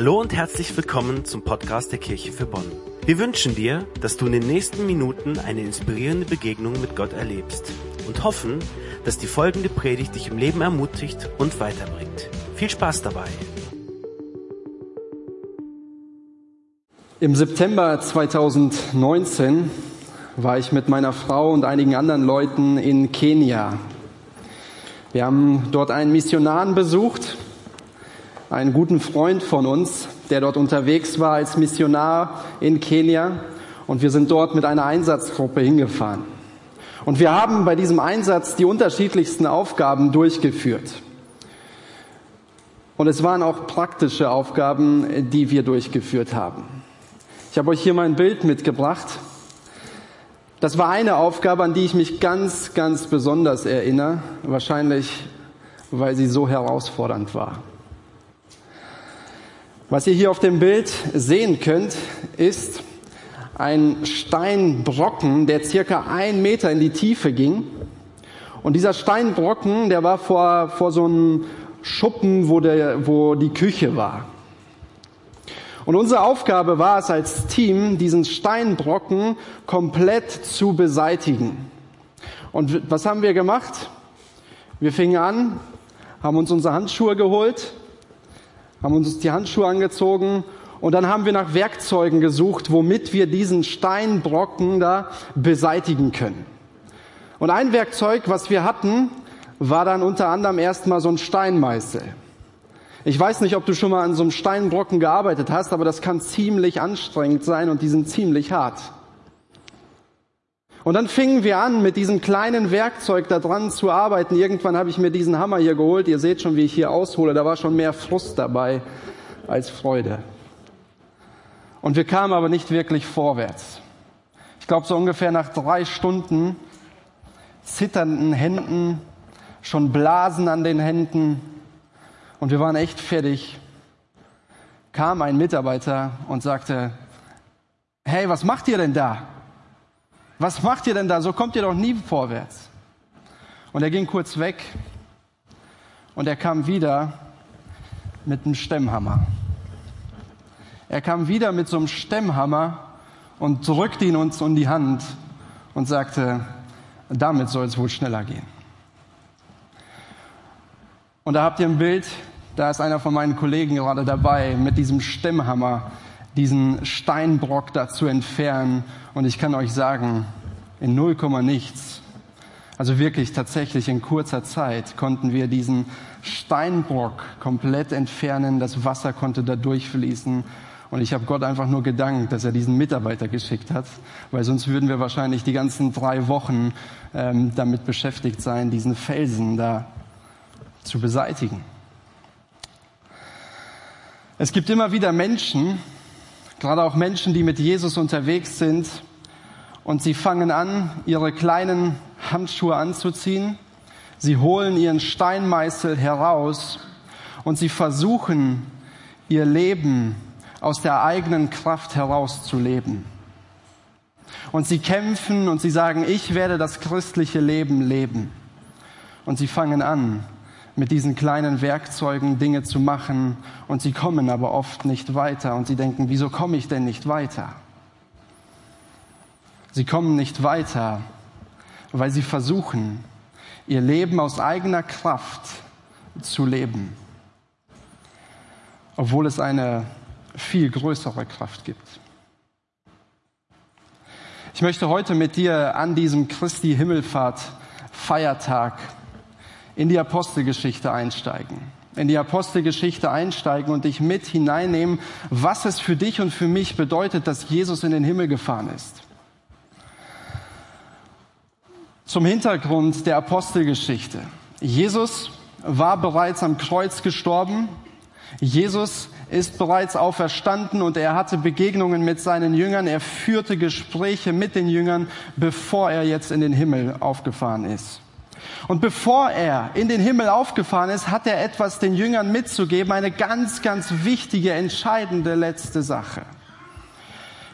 Hallo und herzlich willkommen zum Podcast der Kirche für Bonn. Wir wünschen dir, dass du in den nächsten Minuten eine inspirierende Begegnung mit Gott erlebst und hoffen, dass die folgende Predigt dich im Leben ermutigt und weiterbringt. Viel Spaß dabei! Im September 2019 war ich mit meiner Frau und einigen anderen Leuten in Kenia. Wir haben dort einen Missionaren besucht, einen guten Freund von uns, der dort unterwegs war als Missionar in Kenia. Und wir sind dort mit einer Einsatzgruppe hingefahren. Und wir haben bei diesem Einsatz die unterschiedlichsten Aufgaben durchgeführt. Und es waren auch praktische Aufgaben, die wir durchgeführt haben. Ich habe euch hier mein Bild mitgebracht. Das war eine Aufgabe, an die ich mich ganz, ganz besonders erinnere. Wahrscheinlich, weil sie so herausfordernd war. Was ihr hier auf dem Bild sehen könnt, ist ein Steinbrocken, der circa ein Meter in die Tiefe ging. Und dieser Steinbrocken, der war vor, vor so einem Schuppen, wo, der, wo die Küche war. Und unsere Aufgabe war es als Team, diesen Steinbrocken komplett zu beseitigen. Und was haben wir gemacht? Wir fingen an, haben uns unsere Handschuhe geholt, haben uns die Handschuhe angezogen und dann haben wir nach Werkzeugen gesucht, womit wir diesen Steinbrocken da beseitigen können. Und ein Werkzeug, was wir hatten, war dann unter anderem erstmal so ein Steinmeißel. Ich weiß nicht, ob du schon mal an so einem Steinbrocken gearbeitet hast, aber das kann ziemlich anstrengend sein und die sind ziemlich hart. Und dann fingen wir an, mit diesem kleinen Werkzeug da dran zu arbeiten. Irgendwann habe ich mir diesen Hammer hier geholt. Ihr seht schon, wie ich hier aushole. Da war schon mehr Frust dabei als Freude. Und wir kamen aber nicht wirklich vorwärts. Ich glaube, so ungefähr nach drei Stunden zitternden Händen, schon Blasen an den Händen, und wir waren echt fertig, kam ein Mitarbeiter und sagte, hey, was macht ihr denn da? Was macht ihr denn da? So kommt ihr doch nie vorwärts. Und er ging kurz weg und er kam wieder mit einem Stemmhammer. Er kam wieder mit so einem Stemmhammer und drückte ihn uns um die Hand und sagte, damit soll es wohl schneller gehen. Und da habt ihr ein Bild, da ist einer von meinen Kollegen gerade dabei, mit diesem Stemmhammer diesen Steinbrock da zu entfernen. Und ich kann euch sagen, in 0, nichts, also wirklich tatsächlich in kurzer Zeit konnten wir diesen Steinbrock komplett entfernen. Das Wasser konnte da durchfließen. Und ich habe Gott einfach nur gedankt, dass er diesen Mitarbeiter geschickt hat, weil sonst würden wir wahrscheinlich die ganzen drei Wochen ähm, damit beschäftigt sein, diesen Felsen da zu beseitigen. Es gibt immer wieder Menschen, gerade auch Menschen, die mit Jesus unterwegs sind, und sie fangen an, ihre kleinen Handschuhe anzuziehen. Sie holen ihren Steinmeißel heraus und sie versuchen, ihr Leben aus der eigenen Kraft herauszuleben. Und sie kämpfen und sie sagen, ich werde das christliche Leben leben. Und sie fangen an, mit diesen kleinen Werkzeugen Dinge zu machen und sie kommen aber oft nicht weiter und sie denken, wieso komme ich denn nicht weiter? Sie kommen nicht weiter, weil sie versuchen, ihr Leben aus eigener Kraft zu leben, obwohl es eine viel größere Kraft gibt. Ich möchte heute mit dir an diesem Christi Himmelfahrt Feiertag in die Apostelgeschichte einsteigen. In die Apostelgeschichte einsteigen und dich mit hineinnehmen, was es für dich und für mich bedeutet, dass Jesus in den Himmel gefahren ist. Zum Hintergrund der Apostelgeschichte. Jesus war bereits am Kreuz gestorben. Jesus ist bereits auferstanden und er hatte Begegnungen mit seinen Jüngern. Er führte Gespräche mit den Jüngern, bevor er jetzt in den Himmel aufgefahren ist. Und bevor er in den Himmel aufgefahren ist, hat er etwas den Jüngern mitzugeben, eine ganz, ganz wichtige, entscheidende letzte Sache.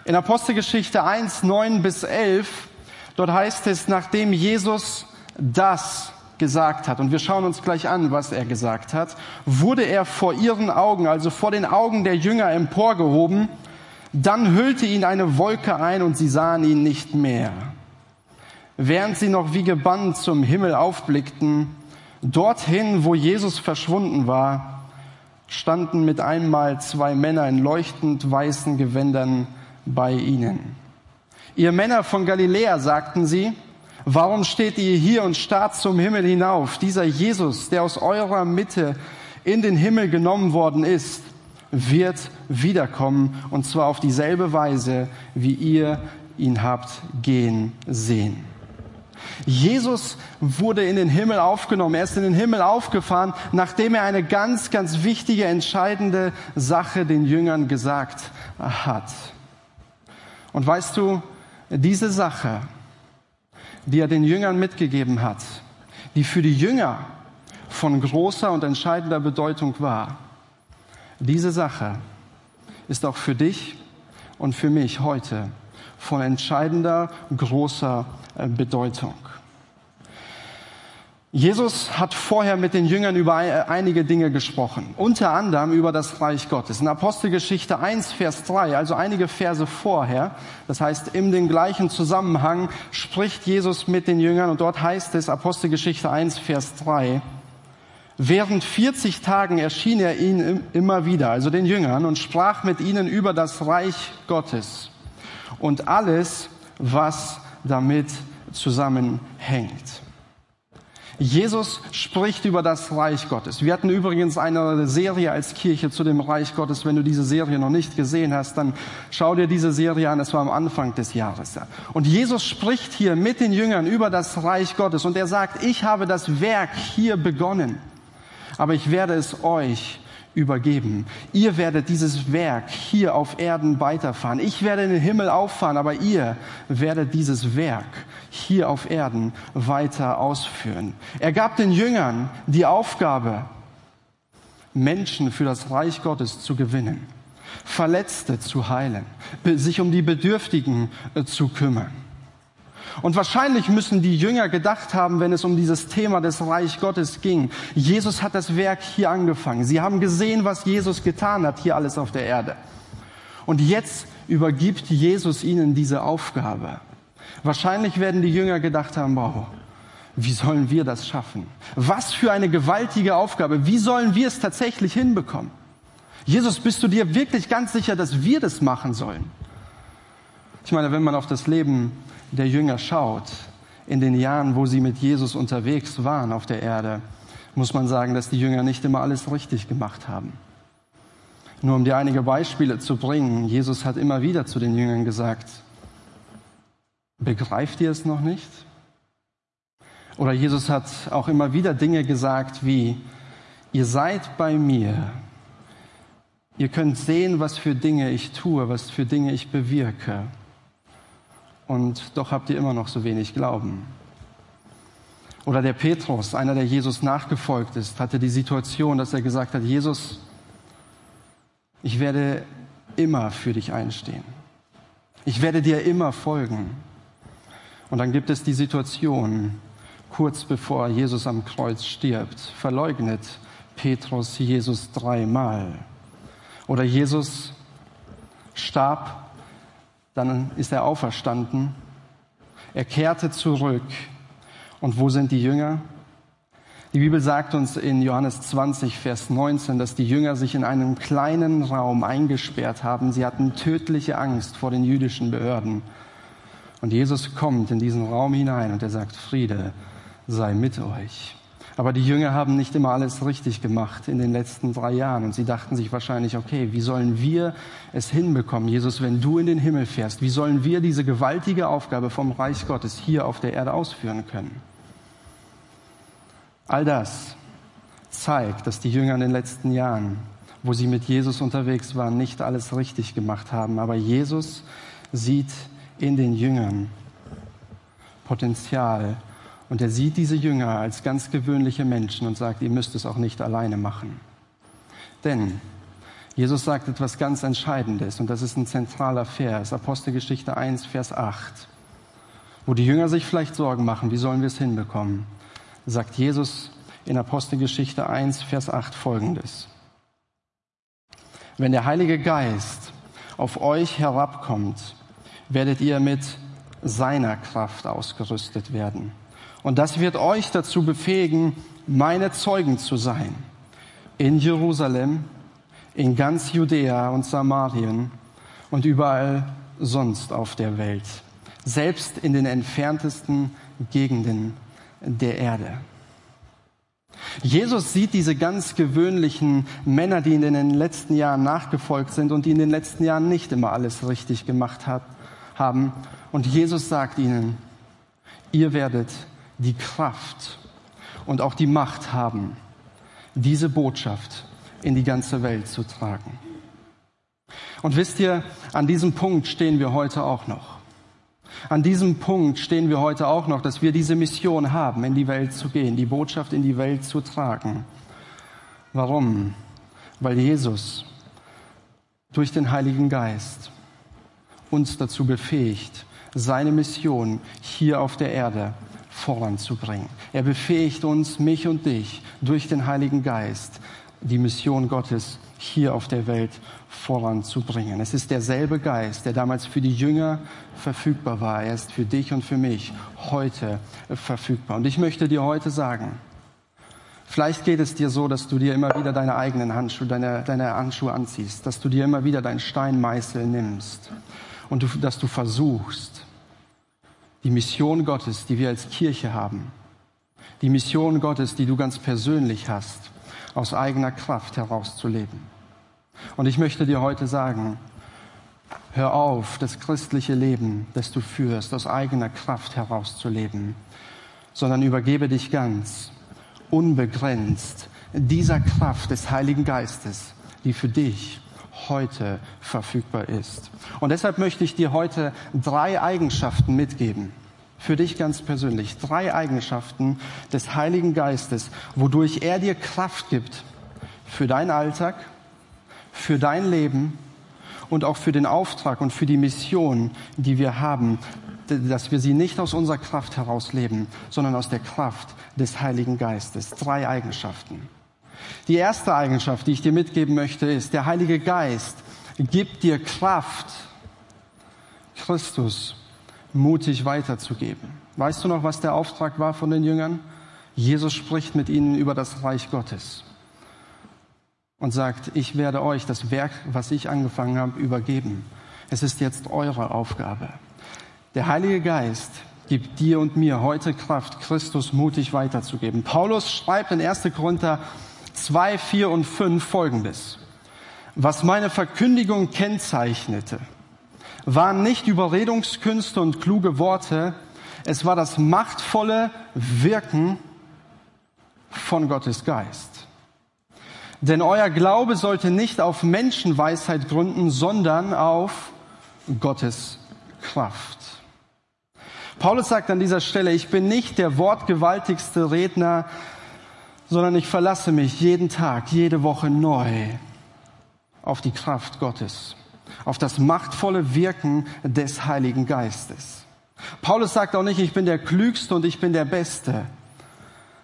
In Apostelgeschichte 1, 9 bis 11, dort heißt es, nachdem Jesus das gesagt hat, und wir schauen uns gleich an, was er gesagt hat, wurde er vor ihren Augen, also vor den Augen der Jünger emporgehoben, dann hüllte ihn eine Wolke ein und sie sahen ihn nicht mehr. Während sie noch wie gebannt zum Himmel aufblickten, dorthin, wo Jesus verschwunden war, standen mit einmal zwei Männer in leuchtend weißen Gewändern bei ihnen. Ihr Männer von Galiläa, sagten sie, Warum steht ihr hier und starrt zum Himmel hinauf? Dieser Jesus, der aus eurer Mitte in den Himmel genommen worden ist, wird wiederkommen und zwar auf dieselbe Weise, wie ihr ihn habt gehen sehen. Jesus wurde in den Himmel aufgenommen. Er ist in den Himmel aufgefahren, nachdem er eine ganz, ganz wichtige, entscheidende Sache den Jüngern gesagt hat. Und weißt du, diese Sache, die er den Jüngern mitgegeben hat, die für die Jünger von großer und entscheidender Bedeutung war. Diese Sache ist auch für dich und für mich heute von entscheidender, großer äh, Bedeutung. Jesus hat vorher mit den Jüngern über einige Dinge gesprochen, unter anderem über das Reich Gottes. In Apostelgeschichte 1, Vers 3, also einige Verse vorher, das heißt in dem gleichen Zusammenhang spricht Jesus mit den Jüngern und dort heißt es, Apostelgeschichte 1, Vers 3, Während 40 Tagen erschien er ihnen immer wieder, also den Jüngern, und sprach mit ihnen über das Reich Gottes und alles, was damit zusammenhängt. Jesus spricht über das Reich Gottes. Wir hatten übrigens eine Serie als Kirche zu dem Reich Gottes. Wenn du diese Serie noch nicht gesehen hast, dann schau dir diese Serie an. Es war am Anfang des Jahres. Und Jesus spricht hier mit den Jüngern über das Reich Gottes. Und er sagt, ich habe das Werk hier begonnen. Aber ich werde es euch übergeben. Ihr werdet dieses Werk hier auf Erden weiterfahren. Ich werde in den Himmel auffahren, aber ihr werdet dieses Werk hier auf Erden weiter ausführen. Er gab den Jüngern die Aufgabe, Menschen für das Reich Gottes zu gewinnen, Verletzte zu heilen, sich um die Bedürftigen äh, zu kümmern. Und wahrscheinlich müssen die Jünger gedacht haben, wenn es um dieses Thema des Reich Gottes ging. Jesus hat das Werk hier angefangen. Sie haben gesehen, was Jesus getan hat, hier alles auf der Erde. Und jetzt übergibt Jesus ihnen diese Aufgabe. Wahrscheinlich werden die Jünger gedacht haben, wow, wie sollen wir das schaffen? Was für eine gewaltige Aufgabe. Wie sollen wir es tatsächlich hinbekommen? Jesus, bist du dir wirklich ganz sicher, dass wir das machen sollen? Ich meine, wenn man auf das Leben der Jünger schaut, in den Jahren, wo sie mit Jesus unterwegs waren auf der Erde, muss man sagen, dass die Jünger nicht immer alles richtig gemacht haben. Nur um dir einige Beispiele zu bringen, Jesus hat immer wieder zu den Jüngern gesagt, begreift ihr es noch nicht? Oder Jesus hat auch immer wieder Dinge gesagt wie, ihr seid bei mir, ihr könnt sehen, was für Dinge ich tue, was für Dinge ich bewirke und doch habt ihr immer noch so wenig Glauben. Oder der Petrus, einer, der Jesus nachgefolgt ist, hatte die Situation, dass er gesagt hat, Jesus, ich werde immer für dich einstehen. Ich werde dir immer folgen. Und dann gibt es die Situation, kurz bevor Jesus am Kreuz stirbt, verleugnet Petrus Jesus dreimal. Oder Jesus starb dann ist er auferstanden. Er kehrte zurück. Und wo sind die Jünger? Die Bibel sagt uns in Johannes 20, Vers 19, dass die Jünger sich in einem kleinen Raum eingesperrt haben. Sie hatten tödliche Angst vor den jüdischen Behörden. Und Jesus kommt in diesen Raum hinein und er sagt, Friede sei mit euch. Aber die Jünger haben nicht immer alles richtig gemacht in den letzten drei Jahren. Und sie dachten sich wahrscheinlich, okay, wie sollen wir es hinbekommen, Jesus, wenn du in den Himmel fährst? Wie sollen wir diese gewaltige Aufgabe vom Reich Gottes hier auf der Erde ausführen können? All das zeigt, dass die Jünger in den letzten Jahren, wo sie mit Jesus unterwegs waren, nicht alles richtig gemacht haben. Aber Jesus sieht in den Jüngern Potenzial und er sieht diese Jünger als ganz gewöhnliche Menschen und sagt, ihr müsst es auch nicht alleine machen. Denn Jesus sagt etwas ganz Entscheidendes und das ist ein zentraler Vers, Apostelgeschichte 1, Vers 8, wo die Jünger sich vielleicht Sorgen machen, wie sollen wir es hinbekommen. sagt Jesus in Apostelgeschichte 1, Vers 8 folgendes. Wenn der Heilige Geist auf euch herabkommt, werdet ihr mit seiner Kraft ausgerüstet werden. Und das wird euch dazu befähigen, meine Zeugen zu sein. In Jerusalem, in ganz Judäa und Samarien und überall sonst auf der Welt. Selbst in den entferntesten Gegenden der Erde. Jesus sieht diese ganz gewöhnlichen Männer, die in den letzten Jahren nachgefolgt sind und die in den letzten Jahren nicht immer alles richtig gemacht hat, haben. Und Jesus sagt ihnen, ihr werdet die Kraft und auch die Macht haben, diese Botschaft in die ganze Welt zu tragen. Und wisst ihr, an diesem Punkt stehen wir heute auch noch. An diesem Punkt stehen wir heute auch noch, dass wir diese Mission haben, in die Welt zu gehen, die Botschaft in die Welt zu tragen. Warum? Weil Jesus durch den Heiligen Geist uns dazu befähigt, seine Mission hier auf der Erde voranzubringen. Er befähigt uns, mich und dich, durch den Heiligen Geist, die Mission Gottes hier auf der Welt voranzubringen. Es ist derselbe Geist, der damals für die Jünger verfügbar war. Er ist für dich und für mich heute verfügbar. Und ich möchte dir heute sagen, vielleicht geht es dir so, dass du dir immer wieder deine eigenen Handschuhe, deine, deine Handschuhe anziehst, dass du dir immer wieder deinen Steinmeißel nimmst und du, dass du versuchst, die Mission Gottes, die wir als Kirche haben, die Mission Gottes, die du ganz persönlich hast, aus eigener Kraft herauszuleben. Und ich möchte dir heute sagen, hör auf, das christliche Leben, das du führst, aus eigener Kraft herauszuleben, sondern übergebe dich ganz, unbegrenzt dieser Kraft des Heiligen Geistes, die für dich heute verfügbar ist. Und deshalb möchte ich dir heute drei Eigenschaften mitgeben. Für dich ganz persönlich. Drei Eigenschaften des Heiligen Geistes, wodurch er dir Kraft gibt für deinen Alltag, für dein Leben und auch für den Auftrag und für die Mission, die wir haben, dass wir sie nicht aus unserer Kraft heraus leben, sondern aus der Kraft des Heiligen Geistes. Drei Eigenschaften. Die erste Eigenschaft, die ich dir mitgeben möchte, ist, der Heilige Geist gibt dir Kraft, Christus mutig weiterzugeben. Weißt du noch, was der Auftrag war von den Jüngern? Jesus spricht mit ihnen über das Reich Gottes und sagt, ich werde euch das Werk, was ich angefangen habe, übergeben. Es ist jetzt eure Aufgabe. Der Heilige Geist gibt dir und mir heute Kraft, Christus mutig weiterzugeben. Paulus schreibt in 1. Korinther 2, 4 und 5 folgendes. Was meine Verkündigung kennzeichnete, waren nicht Überredungskünste und kluge Worte, es war das machtvolle Wirken von Gottes Geist. Denn euer Glaube sollte nicht auf Menschenweisheit gründen, sondern auf Gottes Kraft. Paulus sagt an dieser Stelle, ich bin nicht der wortgewaltigste Redner, sondern ich verlasse mich jeden Tag, jede Woche neu auf die Kraft Gottes, auf das machtvolle Wirken des Heiligen Geistes. Paulus sagt auch nicht, ich bin der Klügste und ich bin der Beste.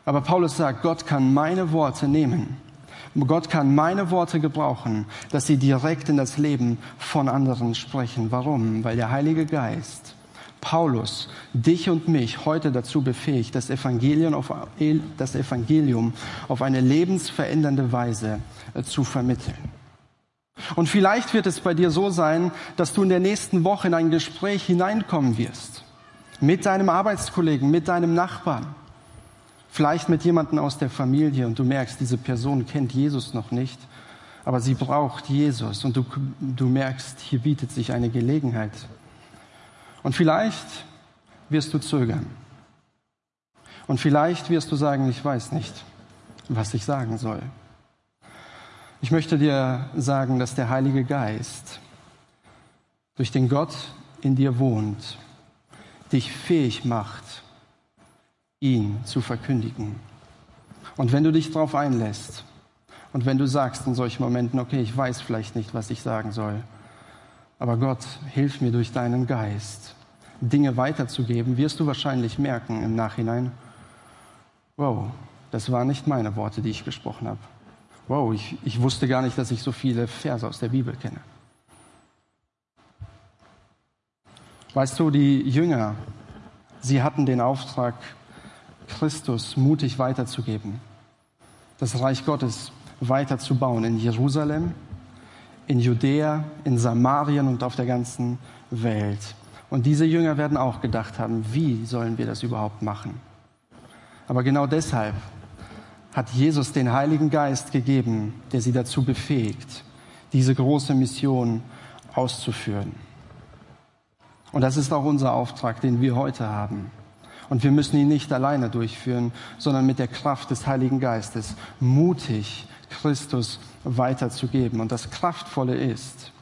Aber Paulus sagt, Gott kann meine Worte nehmen Gott kann meine Worte gebrauchen, dass sie direkt in das Leben von anderen sprechen. Warum? Weil der Heilige Geist Paulus dich und mich heute dazu befähigt, das Evangelium auf, das Evangelium auf eine lebensverändernde Weise äh, zu vermitteln. Und vielleicht wird es bei dir so sein, dass du in der nächsten Woche in ein Gespräch hineinkommen wirst. Mit deinem Arbeitskollegen, mit deinem Nachbarn Vielleicht mit jemandem aus der Familie und du merkst, diese Person kennt Jesus noch nicht, aber sie braucht Jesus und du, du merkst, hier bietet sich eine Gelegenheit. Und vielleicht wirst du zögern. Und vielleicht wirst du sagen, ich weiß nicht, was ich sagen soll. Ich möchte dir sagen, dass der Heilige Geist, durch den Gott in dir wohnt, dich fähig macht, ihn zu verkündigen. Und wenn du dich darauf einlässt und wenn du sagst in solchen Momenten, okay, ich weiß vielleicht nicht, was ich sagen soll, aber Gott, hilf mir durch deinen Geist, Dinge weiterzugeben, wirst du wahrscheinlich merken im Nachhinein, Wow, das waren nicht meine Worte, die ich gesprochen habe. Wow, ich, ich wusste gar nicht, dass ich so viele Verse aus der Bibel kenne. Weißt du, die Jünger, sie hatten den Auftrag, Christus mutig weiterzugeben, das Reich Gottes weiterzubauen in Jerusalem, in Judäa, in Samarien und auf der ganzen Welt. Und diese Jünger werden auch gedacht haben, wie sollen wir das überhaupt machen? Aber genau deshalb hat Jesus den Heiligen Geist gegeben, der sie dazu befähigt, diese große Mission auszuführen. Und das ist auch unser Auftrag, den wir heute haben. Und wir müssen ihn nicht alleine durchführen, sondern mit der Kraft des Heiligen Geistes mutig Christus weiterzugeben. Und das Kraftvolle ist,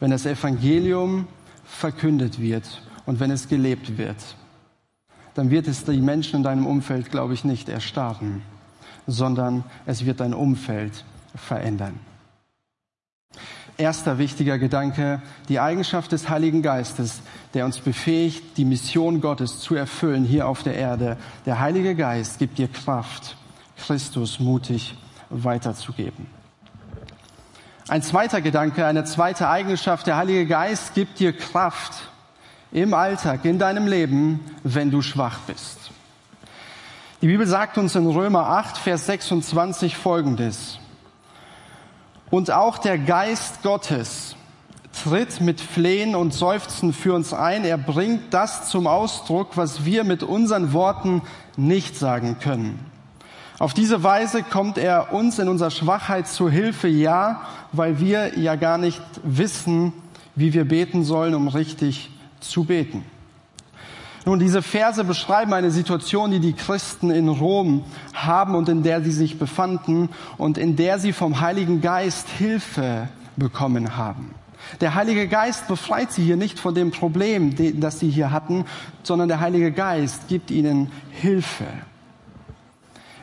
wenn das Evangelium verkündet wird und wenn es gelebt wird, dann wird es die Menschen in deinem Umfeld, glaube ich, nicht erstarren, sondern es wird dein Umfeld verändern. Erster wichtiger Gedanke, die Eigenschaft des Heiligen Geistes, der uns befähigt, die Mission Gottes zu erfüllen hier auf der Erde. Der Heilige Geist gibt dir Kraft, Christus mutig weiterzugeben. Ein zweiter Gedanke, eine zweite Eigenschaft, der Heilige Geist gibt dir Kraft im Alltag, in deinem Leben, wenn du schwach bist. Die Bibel sagt uns in Römer 8, Vers 26 folgendes. Und auch der Geist Gottes tritt mit Flehen und Seufzen für uns ein. Er bringt das zum Ausdruck, was wir mit unseren Worten nicht sagen können. Auf diese Weise kommt er uns in unserer Schwachheit zu Hilfe, ja, weil wir ja gar nicht wissen, wie wir beten sollen, um richtig zu beten. Nun, diese Verse beschreiben eine Situation, die die Christen in Rom haben und in der sie sich befanden und in der sie vom Heiligen Geist Hilfe bekommen haben. Der Heilige Geist befreit sie hier nicht von dem Problem, das sie hier hatten, sondern der Heilige Geist gibt ihnen Hilfe.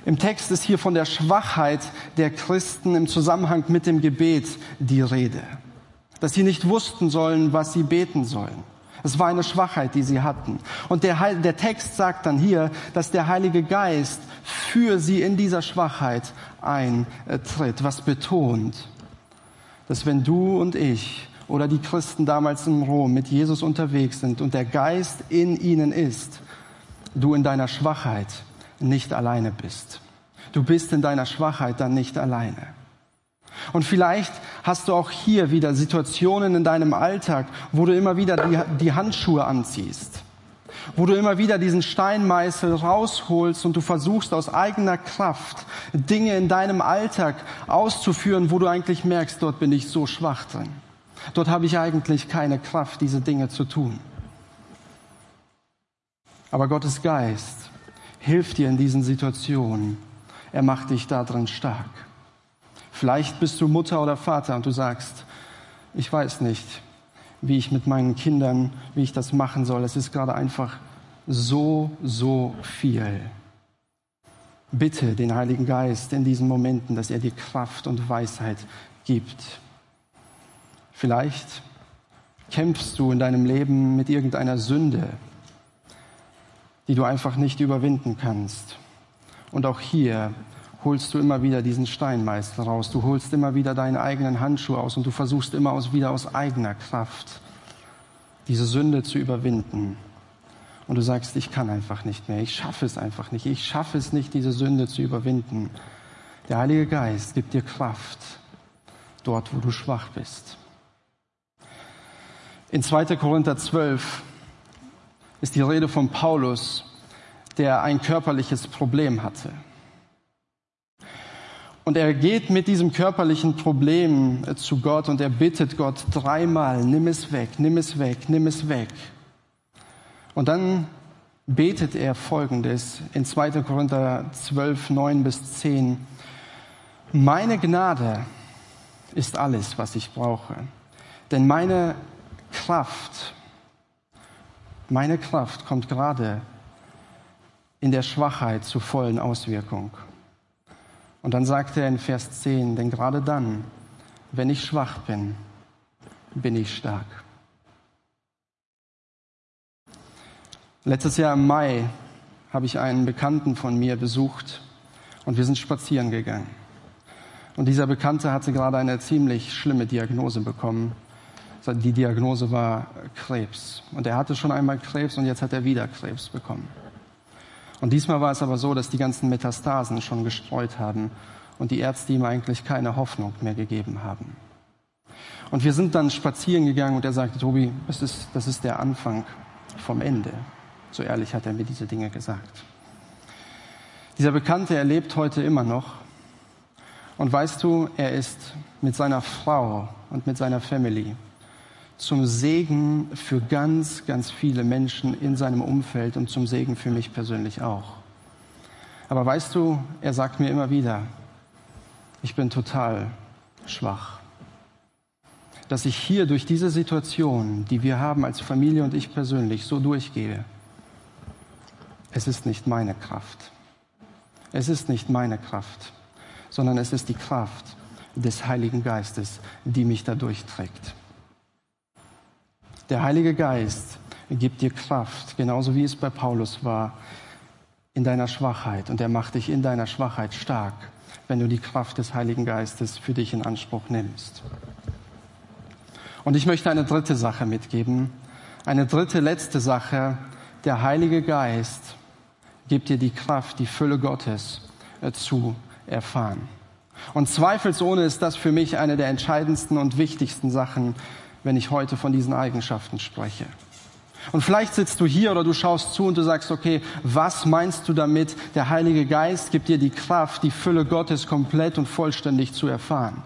Im Text ist hier von der Schwachheit der Christen im Zusammenhang mit dem Gebet die Rede. Dass sie nicht wussten sollen, was sie beten sollen. Es war eine Schwachheit, die sie hatten. Und der, der Text sagt dann hier, dass der Heilige Geist für sie in dieser Schwachheit eintritt, was betont, dass wenn du und ich oder die Christen damals in Rom mit Jesus unterwegs sind und der Geist in ihnen ist, du in deiner Schwachheit nicht alleine bist. Du bist in deiner Schwachheit dann nicht alleine. Und vielleicht hast du auch hier wieder Situationen in deinem Alltag, wo du immer wieder die, die Handschuhe anziehst, wo du immer wieder diesen Steinmeißel rausholst und du versuchst aus eigener Kraft Dinge in deinem Alltag auszuführen, wo du eigentlich merkst, dort bin ich so schwach drin. Dort habe ich eigentlich keine Kraft, diese Dinge zu tun. Aber Gottes Geist hilft dir in diesen Situationen. Er macht dich darin stark. Vielleicht bist du Mutter oder Vater und du sagst, ich weiß nicht, wie ich mit meinen Kindern, wie ich das machen soll. Es ist gerade einfach so, so viel. Bitte den Heiligen Geist in diesen Momenten, dass er dir Kraft und Weisheit gibt. Vielleicht kämpfst du in deinem Leben mit irgendeiner Sünde, die du einfach nicht überwinden kannst. Und auch hier holst du immer wieder diesen Steinmeister raus. Du holst immer wieder deinen eigenen Handschuh aus und du versuchst immer aus, wieder aus eigener Kraft diese Sünde zu überwinden. Und du sagst, ich kann einfach nicht mehr. Ich schaffe es einfach nicht. Ich schaffe es nicht, diese Sünde zu überwinden. Der Heilige Geist gibt dir Kraft dort, wo du schwach bist. In 2. Korinther 12 ist die Rede von Paulus, der ein körperliches Problem hatte. Und er geht mit diesem körperlichen Problem äh, zu Gott und er bittet Gott dreimal, nimm es weg, nimm es weg, nimm es weg. Und dann betet er Folgendes in 2. Korinther 12, 9 bis 10. Meine Gnade ist alles, was ich brauche. Denn meine Kraft, meine Kraft kommt gerade in der Schwachheit zur vollen Auswirkung. Und dann sagt er in Vers 10, denn gerade dann, wenn ich schwach bin, bin ich stark. Letztes Jahr im Mai habe ich einen Bekannten von mir besucht und wir sind spazieren gegangen. Und dieser Bekannte hatte gerade eine ziemlich schlimme Diagnose bekommen. Die Diagnose war Krebs. Und er hatte schon einmal Krebs und jetzt hat er wieder Krebs bekommen. Und diesmal war es aber so, dass die ganzen Metastasen schon gestreut haben und die Ärzte ihm eigentlich keine Hoffnung mehr gegeben haben. Und wir sind dann spazieren gegangen und er sagte, Tobi, das ist, das ist der Anfang vom Ende. So ehrlich hat er mir diese Dinge gesagt. Dieser Bekannte, er lebt heute immer noch. Und weißt du, er ist mit seiner Frau und mit seiner Family zum Segen für ganz, ganz viele Menschen in seinem Umfeld und zum Segen für mich persönlich auch. Aber weißt du, er sagt mir immer wieder, ich bin total schwach. Dass ich hier durch diese Situation, die wir haben als Familie und ich persönlich, so durchgehe. Es ist nicht meine Kraft. Es ist nicht meine Kraft, sondern es ist die Kraft des Heiligen Geistes, die mich da durchträgt. Der Heilige Geist gibt dir Kraft, genauso wie es bei Paulus war, in deiner Schwachheit. Und er macht dich in deiner Schwachheit stark, wenn du die Kraft des Heiligen Geistes für dich in Anspruch nimmst. Und ich möchte eine dritte Sache mitgeben. Eine dritte, letzte Sache. Der Heilige Geist gibt dir die Kraft, die Fülle Gottes äh, zu erfahren. Und zweifelsohne ist das für mich eine der entscheidendsten und wichtigsten Sachen, wenn ich heute von diesen Eigenschaften spreche. Und vielleicht sitzt du hier oder du schaust zu und du sagst, okay, was meinst du damit? Der Heilige Geist gibt dir die Kraft, die Fülle Gottes komplett und vollständig zu erfahren.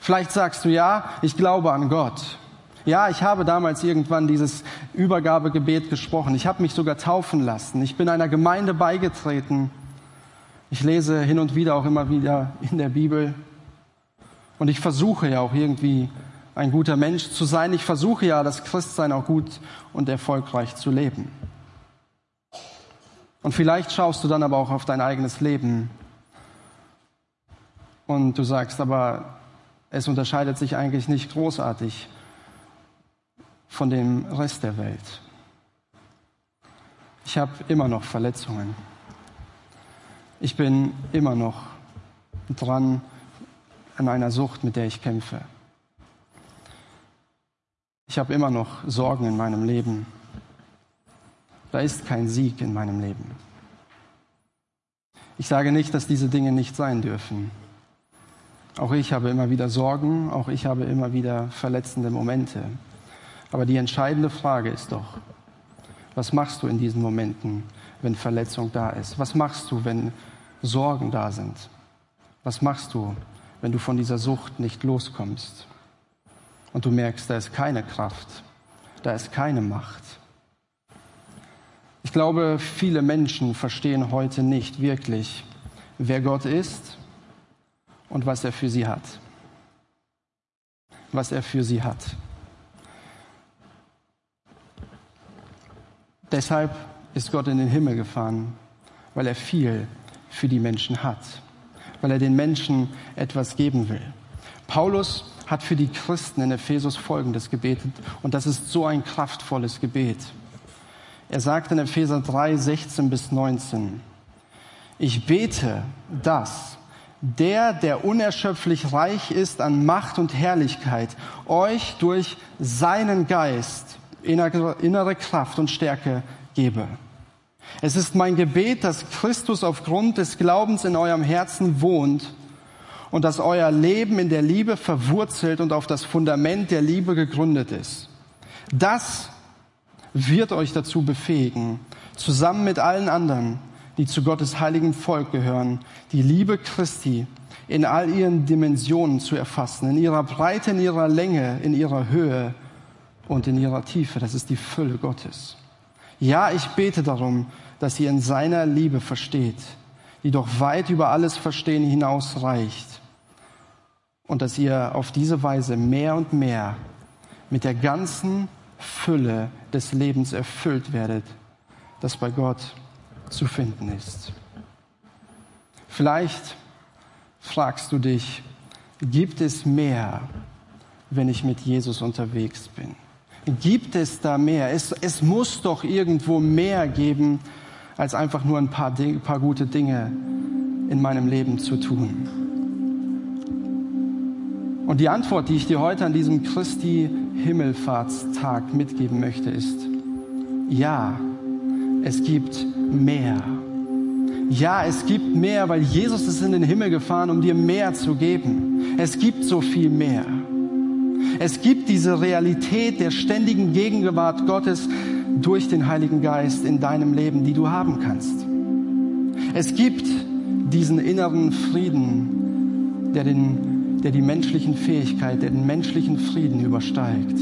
Vielleicht sagst du, ja, ich glaube an Gott. Ja, ich habe damals irgendwann dieses Übergabegebet gesprochen. Ich habe mich sogar taufen lassen. Ich bin einer Gemeinde beigetreten. Ich lese hin und wieder auch immer wieder in der Bibel. Und ich versuche ja auch irgendwie ein guter Mensch zu sein. Ich versuche ja, das Christsein auch gut und erfolgreich zu leben. Und vielleicht schaust du dann aber auch auf dein eigenes Leben und du sagst, aber es unterscheidet sich eigentlich nicht großartig von dem Rest der Welt. Ich habe immer noch Verletzungen. Ich bin immer noch dran an einer Sucht, mit der ich kämpfe. Ich habe immer noch Sorgen in meinem Leben. Da ist kein Sieg in meinem Leben. Ich sage nicht, dass diese Dinge nicht sein dürfen. Auch ich habe immer wieder Sorgen, auch ich habe immer wieder verletzende Momente. Aber die entscheidende Frage ist doch, was machst du in diesen Momenten, wenn Verletzung da ist? Was machst du, wenn Sorgen da sind? Was machst du, wenn du von dieser Sucht nicht loskommst und du merkst, da ist keine Kraft, da ist keine Macht? Ich glaube, viele Menschen verstehen heute nicht wirklich, wer Gott ist und was er für sie hat. Was er für sie hat. Deshalb ist Gott in den Himmel gefahren, weil er viel für die Menschen hat, weil er den Menschen etwas geben will. Paulus hat für die Christen in Ephesus Folgendes gebetet und das ist so ein kraftvolles Gebet. Er sagt in Epheser 3, 16 bis 19, ich bete, dass der, der unerschöpflich reich ist an Macht und Herrlichkeit, euch durch seinen Geist innere Kraft und Stärke gebe. Es ist mein Gebet, dass Christus aufgrund des Glaubens in eurem Herzen wohnt und dass euer Leben in der Liebe verwurzelt und auf das Fundament der Liebe gegründet ist. Das wird euch dazu befähigen, zusammen mit allen anderen, die zu Gottes heiligen Volk gehören, die Liebe Christi in all ihren Dimensionen zu erfassen, in ihrer Breite, in ihrer Länge, in ihrer Höhe und in ihrer Tiefe. Das ist die Fülle Gottes. Ja, ich bete darum, dass ihr in seiner Liebe versteht, die doch weit über alles Verstehen hinaus reicht. Und dass ihr auf diese Weise mehr und mehr mit der ganzen Fülle des Lebens erfüllt werdet, das bei Gott zu finden ist. Vielleicht fragst du dich, gibt es mehr, wenn ich mit Jesus unterwegs bin? Gibt es da mehr? Es, es muss doch irgendwo mehr geben als einfach nur ein paar, paar gute Dinge in meinem Leben zu tun. Und die Antwort, die ich dir heute an diesem Christi Himmelfahrtstag mitgeben möchte, ist, ja, es gibt mehr. Ja, es gibt mehr, weil Jesus ist in den Himmel gefahren, um dir mehr zu geben. Es gibt so viel mehr. Es gibt diese Realität der ständigen Gegenwart Gottes durch den Heiligen Geist in deinem Leben, die du haben kannst. Es gibt diesen inneren Frieden, der, den, der die menschlichen Fähigkeit, der den menschlichen Frieden übersteigt.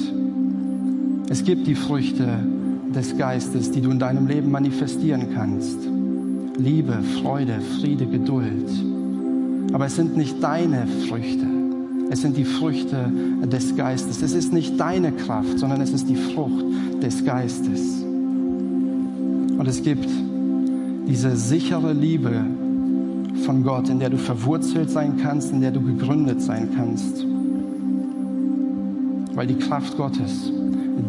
Es gibt die Früchte des Geistes, die du in deinem Leben manifestieren kannst. Liebe, Freude, Friede, Geduld. Aber es sind nicht deine Früchte. Es sind die Früchte des Geistes. Es ist nicht deine Kraft, sondern es ist die Frucht des Geistes. Und es gibt diese sichere Liebe von Gott, in der du verwurzelt sein kannst, in der du gegründet sein kannst. Weil die Kraft Gottes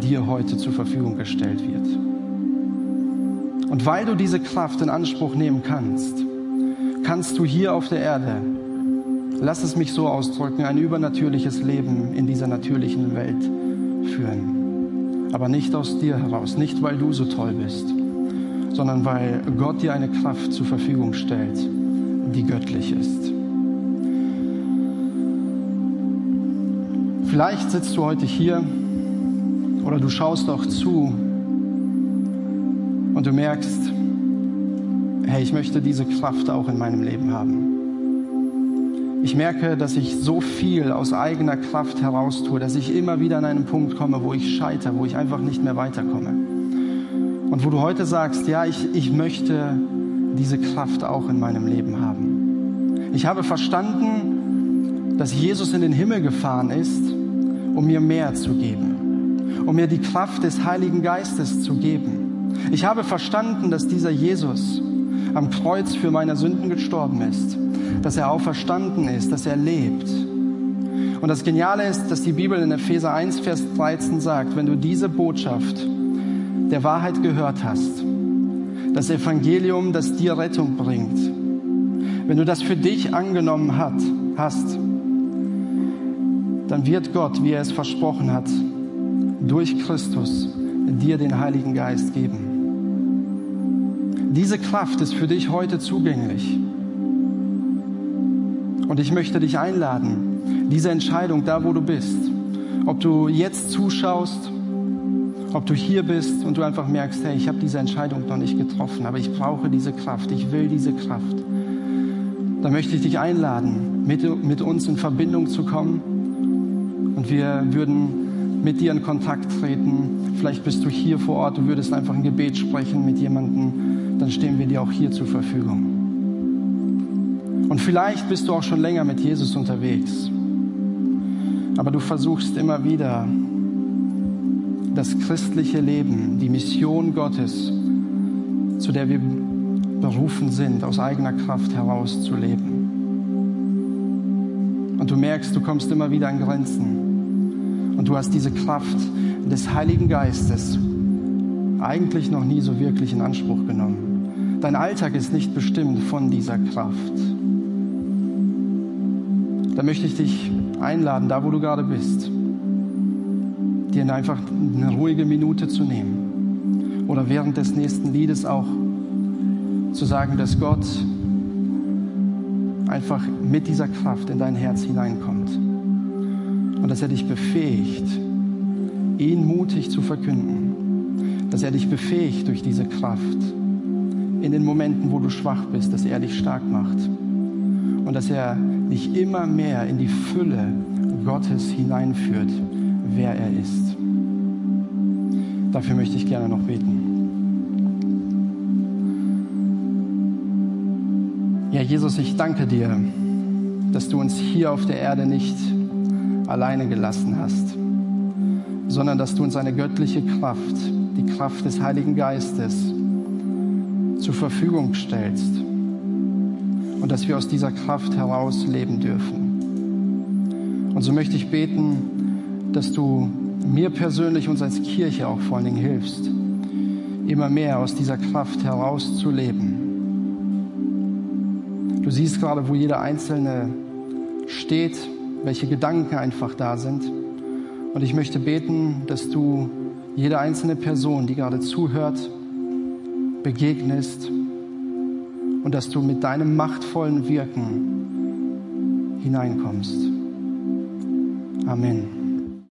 dir heute zur Verfügung gestellt wird. Und weil du diese Kraft in Anspruch nehmen kannst, kannst du hier auf der Erde lass es mich so ausdrücken, ein übernatürliches Leben in dieser natürlichen Welt führen. Aber nicht aus dir heraus, nicht weil du so toll bist, sondern weil Gott dir eine Kraft zur Verfügung stellt, die göttlich ist. Vielleicht sitzt du heute hier oder du schaust auch zu und du merkst, hey, ich möchte diese Kraft auch in meinem Leben haben. Ich merke, dass ich so viel aus eigener Kraft heraus tue, dass ich immer wieder an einen Punkt komme, wo ich scheitere, wo ich einfach nicht mehr weiterkomme. Und wo du heute sagst, ja, ich, ich möchte diese Kraft auch in meinem Leben haben. Ich habe verstanden, dass Jesus in den Himmel gefahren ist, um mir mehr zu geben, um mir die Kraft des Heiligen Geistes zu geben. Ich habe verstanden, dass dieser Jesus am Kreuz für meine Sünden gestorben ist dass er auferstanden ist, dass er lebt. Und das Geniale ist, dass die Bibel in Epheser 1, Vers 13 sagt, wenn du diese Botschaft der Wahrheit gehört hast, das Evangelium, das dir Rettung bringt, wenn du das für dich angenommen hat, hast, dann wird Gott, wie er es versprochen hat, durch Christus dir den Heiligen Geist geben. Diese Kraft ist für dich heute zugänglich. Und ich möchte dich einladen, diese Entscheidung da, wo du bist, ob du jetzt zuschaust, ob du hier bist und du einfach merkst, hey, ich habe diese Entscheidung noch nicht getroffen, aber ich brauche diese Kraft, ich will diese Kraft. Da möchte ich dich einladen, mit, mit uns in Verbindung zu kommen und wir würden mit dir in Kontakt treten. Vielleicht bist du hier vor Ort, du würdest einfach ein Gebet sprechen mit jemandem, dann stehen wir dir auch hier zur Verfügung. Und vielleicht bist du auch schon länger mit Jesus unterwegs. Aber du versuchst immer wieder, das christliche Leben, die Mission Gottes, zu der wir berufen sind, aus eigener Kraft heraus zu leben. Und du merkst, du kommst immer wieder an Grenzen. Und du hast diese Kraft des Heiligen Geistes eigentlich noch nie so wirklich in Anspruch genommen. Dein Alltag ist nicht bestimmt von dieser Kraft da möchte ich dich einladen, da wo du gerade bist, dir einfach eine ruhige Minute zu nehmen. Oder während des nächsten Liedes auch zu sagen, dass Gott einfach mit dieser Kraft in dein Herz hineinkommt. Und dass er dich befähigt, ihn mutig zu verkünden. Dass er dich befähigt durch diese Kraft in den Momenten, wo du schwach bist, dass er dich stark macht. Und dass er dich immer mehr in die Fülle Gottes hineinführt, wer er ist. Dafür möchte ich gerne noch beten. Ja, Jesus, ich danke dir, dass du uns hier auf der Erde nicht alleine gelassen hast, sondern dass du uns eine göttliche Kraft, die Kraft des Heiligen Geistes, zur Verfügung stellst und dass wir aus dieser Kraft heraus leben dürfen. Und so möchte ich beten, dass du mir persönlich und als Kirche auch vor allen Dingen hilfst, immer mehr aus dieser Kraft herauszuleben. Du siehst gerade, wo jeder Einzelne steht, welche Gedanken einfach da sind. Und ich möchte beten, dass du jede einzelne Person, die gerade zuhört, begegnest und dass du mit deinem machtvollen Wirken hineinkommst. Amen.